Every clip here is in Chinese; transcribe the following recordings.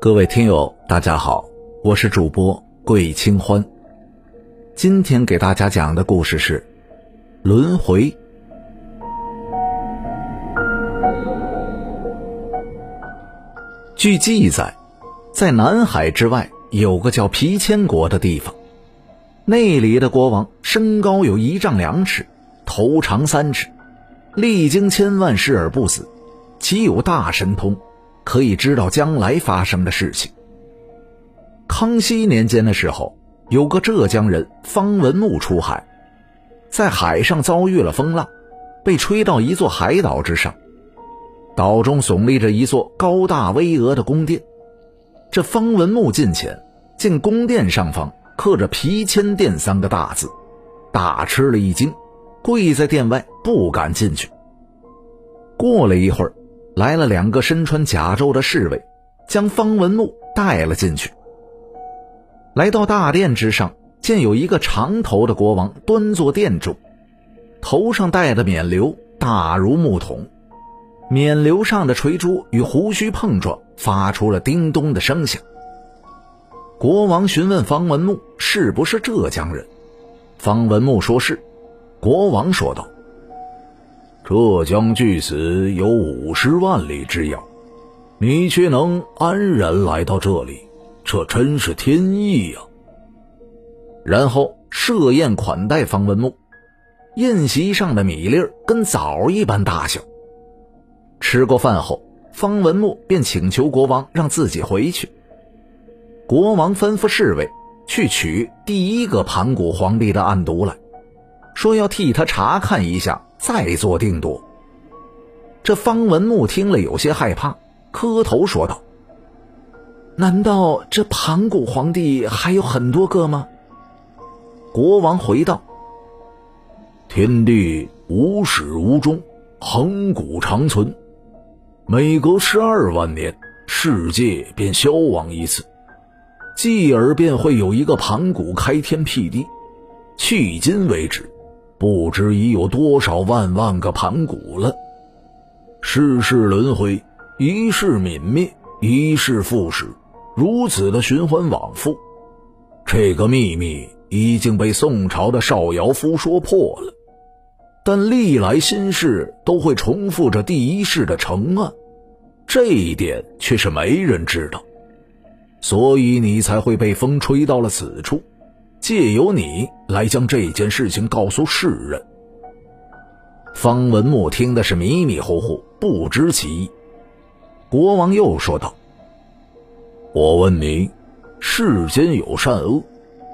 各位听友，大家好，我是主播桂清欢。今天给大家讲的故事是轮回。据记载，在南海之外有个叫皮千国的地方，那里的国王身高有一丈两尺，头长三尺，历经千万世而不死，岂有大神通，可以知道将来发生的事情。康熙年间的时候，有个浙江人方文木出海，在海上遭遇了风浪，被吹到一座海岛之上。岛中耸立着一座高大巍峨的宫殿，这方文木近前，见宫殿上方刻着“皮千殿”三个大字，大吃了一惊，跪在殿外不敢进去。过了一会儿，来了两个身穿甲胄的侍卫，将方文木带了进去。来到大殿之上，见有一个长头的国王端坐殿中，头上戴的冕旒大如木桶。冕旒上的垂珠与胡须碰撞，发出了叮咚的声响。国王询问方文木是不是浙江人，方文木说是。国王说道：“浙江距此有五十万里之遥，你却能安然来到这里，这真是天意呀。”然后设宴款待方文木，宴席上的米粒儿跟枣一般大小。吃过饭后，方文木便请求国王让自己回去。国王吩咐侍卫去取第一个盘古皇帝的案牍来，说要替他查看一下，再做定夺。这方文木听了有些害怕，磕头说道：“难道这盘古皇帝还有很多个吗？”国王回道：“天地无始无终，恒古长存。”每隔十二万年，世界便消亡一次，继而便会有一个盘古开天辟地。迄今为止，不知已有多少万万个盘古了。世事轮回，一世泯灭，一世复始，如此的循环往复。这个秘密已经被宋朝的邵尧夫说破了。但历来新事都会重复着第一世的成案，这一点却是没人知道，所以你才会被风吹到了此处，借由你来将这件事情告诉世人。方文木听的是迷迷糊糊，不知其意。国王又说道：“我问你，世间有善恶，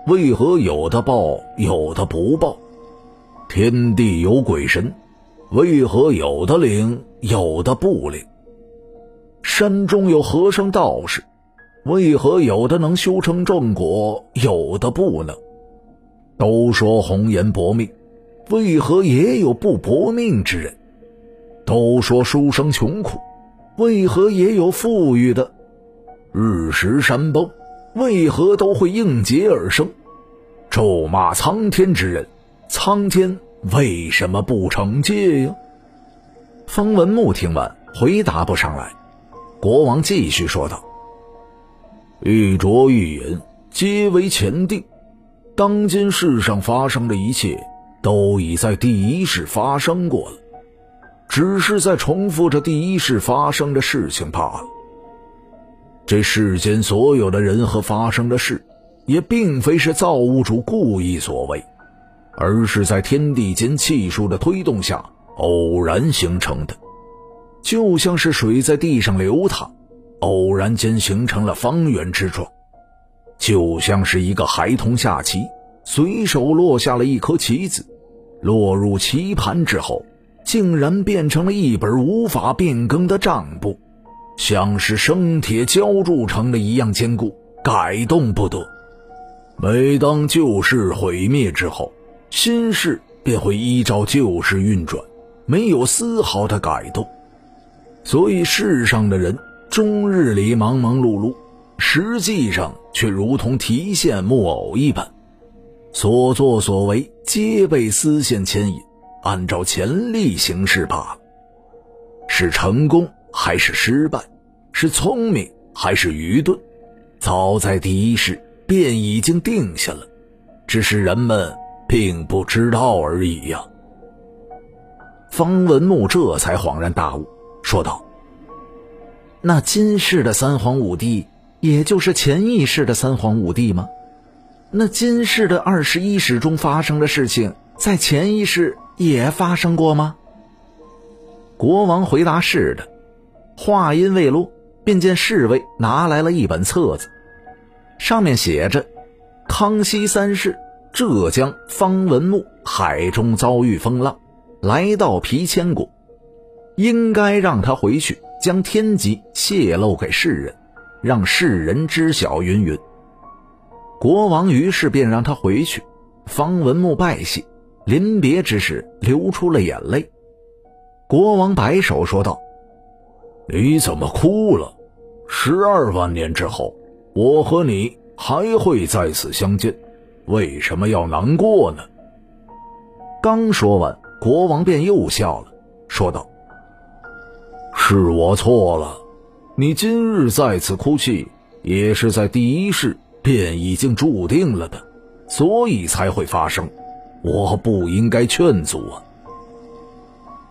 为何有的报，有的不报？”天地有鬼神，为何有的灵，有的不灵？山中有和尚道士，为何有的能修成正果，有的不能？都说红颜薄命，为何也有不薄命之人？都说书生穷苦，为何也有富裕的？日食山崩，为何都会应劫而生？咒骂苍天之人。苍天为什么不惩戒呀？方文木听完，回答不上来。国王继续说道：“玉镯玉饮，皆为前定。当今世上发生的一切，都已在第一世发生过了，只是在重复着第一世发生的事情罢了。这世间所有的人和发生的事，也并非是造物主故意所为。”而是在天地间气数的推动下偶然形成的，就像是水在地上流淌，偶然间形成了方圆之状；就像是一个孩童下棋，随手落下了一颗棋子，落入棋盘之后，竟然变成了一本无法变更的账簿，像是生铁浇铸成的一样坚固，改动不得。每当旧事毁灭之后，新事便会依照旧事运转，没有丝毫的改动。所以世上的人终日里忙忙碌碌，实际上却如同提线木偶一般，所作所为皆被丝线牵引，按照潜力行事罢了。是成功还是失败，是聪明还是愚钝，早在第一世便已经定下了，只是人们并不知道而已呀。方文木这才恍然大悟，说道：“那今世的三皇五帝，也就是前一世的三皇五帝吗？那今世的二十一史中发生的事情，在前一世也发生过吗？”国王回答：“是的。”话音未落，便见侍卫拿来了一本册子，上面写着：“康熙三世，浙江方文木海中遭遇风浪。”来到皮千谷，应该让他回去，将天机泄露给世人，让世人知晓。云云。国王于是便让他回去。方文木拜谢，临别之时流出了眼泪。国王摆手说道：“你怎么哭了？十二万年之后，我和你还会再次相见，为什么要难过呢？”刚说完。国王便又笑了，说道：“是我错了，你今日再次哭泣，也是在第一世便已经注定了的，所以才会发生。我不应该劝阻啊。”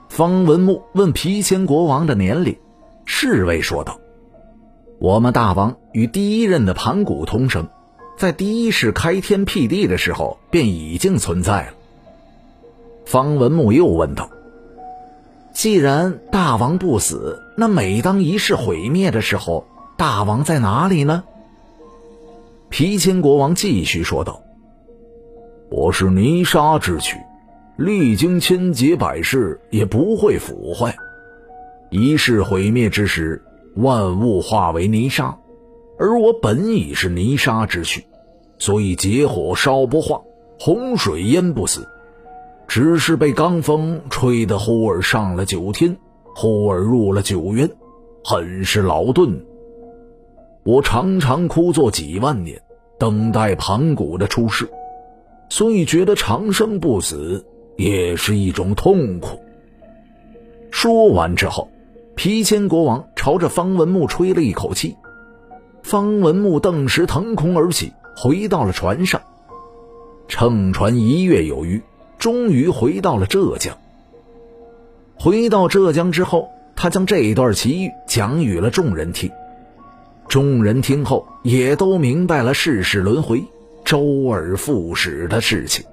方文木问皮千国王的年龄，侍卫说道：“我们大王与第一任的盘古同生，在第一世开天辟地的时候便已经存在了。”方文木又问道：“既然大王不死，那每当一世毁灭的时候，大王在哪里呢？”皮千国王继续说道：“我是泥沙之躯，历经千劫百世也不会腐坏。一世毁灭之时，万物化为泥沙，而我本已是泥沙之躯，所以劫火烧不化，洪水淹不死。”只是被罡风吹得忽而上了九天，忽而入了九渊，很是劳顿。我常常枯坐几万年，等待盘古的出世，所以觉得长生不死也是一种痛苦。说完之后，皮千国王朝着方文木吹了一口气，方文木顿时腾空而起，回到了船上，乘船一月有余。终于回到了浙江。回到浙江之后，他将这一段奇遇讲与了众人听。众人听后也都明白了世事轮回、周而复始的事情。